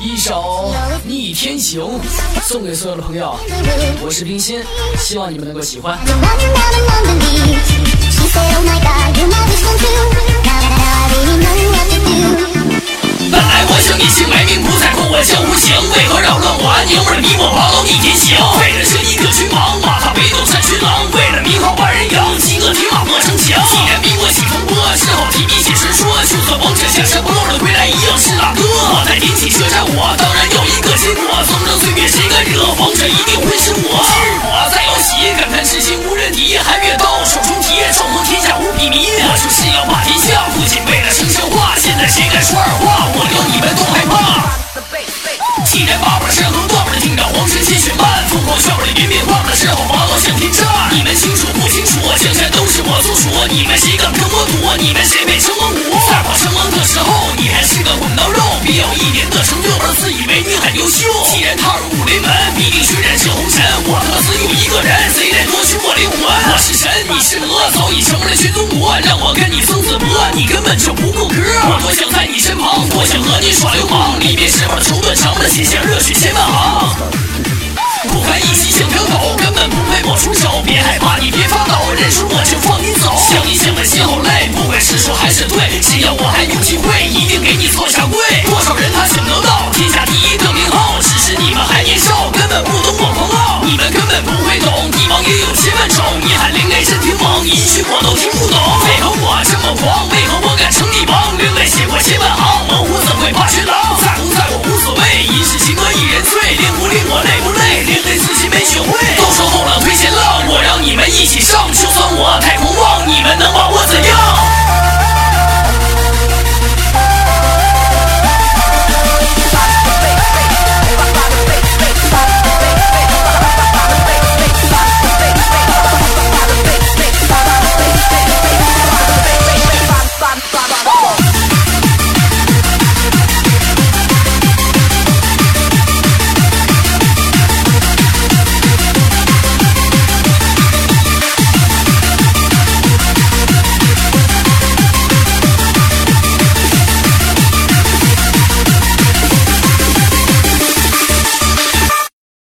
一首《逆天行》送给所有的朋友，我是冰心，希望你们能够喜欢。起风波，只好提笔写传说，就算王者下山不露的归来，一样是大哥。我在点起舌战，我当然要一个结果，风筝岁月谁敢惹？王者一定会是我。今日我再有喜，感叹世情无人敌，寒月刀手中提，纵横天下无比迷。我就是要霸天下，不仅为了生神话，现在谁敢说二话，你们谁敢跟我赌？你们谁配称王五？在我称王的时候，你还是个滚刀肉，别有一年的成就而自以为你很优秀。既然踏入武林门，必定血染是红尘。我特只有一个人，谁来夺取我灵魂？我是神，你是魔，早已成了全中国。让我跟你生死搏，你根本就不够格。我多想在你身旁，多想和你耍流氓，里面是把绸缎长的写下热血千万行给你做下跪。多少人他想得到天下第一的名号，只是你们还年少，根本不懂我狂傲。你们根本不会懂，帝王也有千万种。你喊灵雷震天王，一句我都听